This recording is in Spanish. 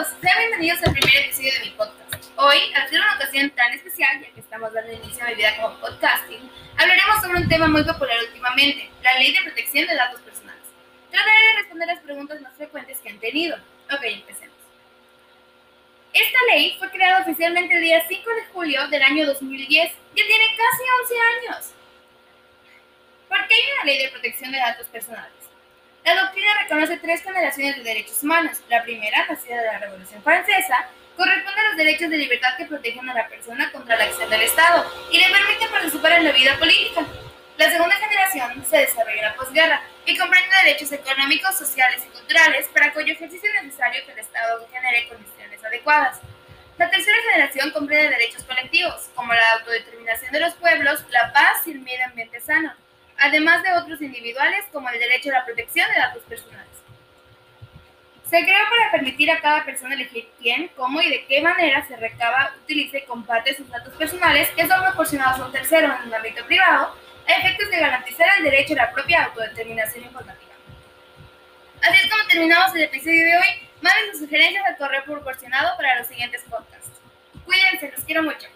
bienvenidos al primer episodio de mi podcast. Hoy, al ser una ocasión tan especial, ya que estamos dando inicio a mi vida como podcasting, hablaremos sobre un tema muy popular últimamente, la ley de protección de datos personales. Trataré de responder las preguntas más frecuentes que han tenido. Ok, empecemos. Esta ley fue creada oficialmente el día 5 de julio del año 2010 y tiene casi 11 años. ¿Por qué hay una ley de protección de datos personales? La doctrina reconoce tres generaciones de derechos humanos. La primera, nacida de la Revolución Francesa, corresponde a los derechos de libertad que protegen a la persona contra la acción del Estado y le permiten participar en la vida política. La segunda generación se desarrolla en la posguerra y comprende derechos económicos, sociales y culturales para cuyo ejercicio es necesario que el Estado genere condiciones adecuadas. La tercera generación comprende derechos colectivos, como la autodeterminación de los pueblos, la paz y el medio ambiente sano además de otros individuales como el derecho a la protección de datos personales. Se creó para permitir a cada persona elegir quién, cómo y de qué manera se recaba, utiliza y comparte sus datos personales que son proporcionados a un tercero en un ámbito privado, a efectos de garantizar el derecho a la propia autodeterminación informativa. Así es como terminamos el episodio de hoy. Manden sus sugerencias al correo proporcionado para los siguientes podcasts. Cuídense, los quiero mucho.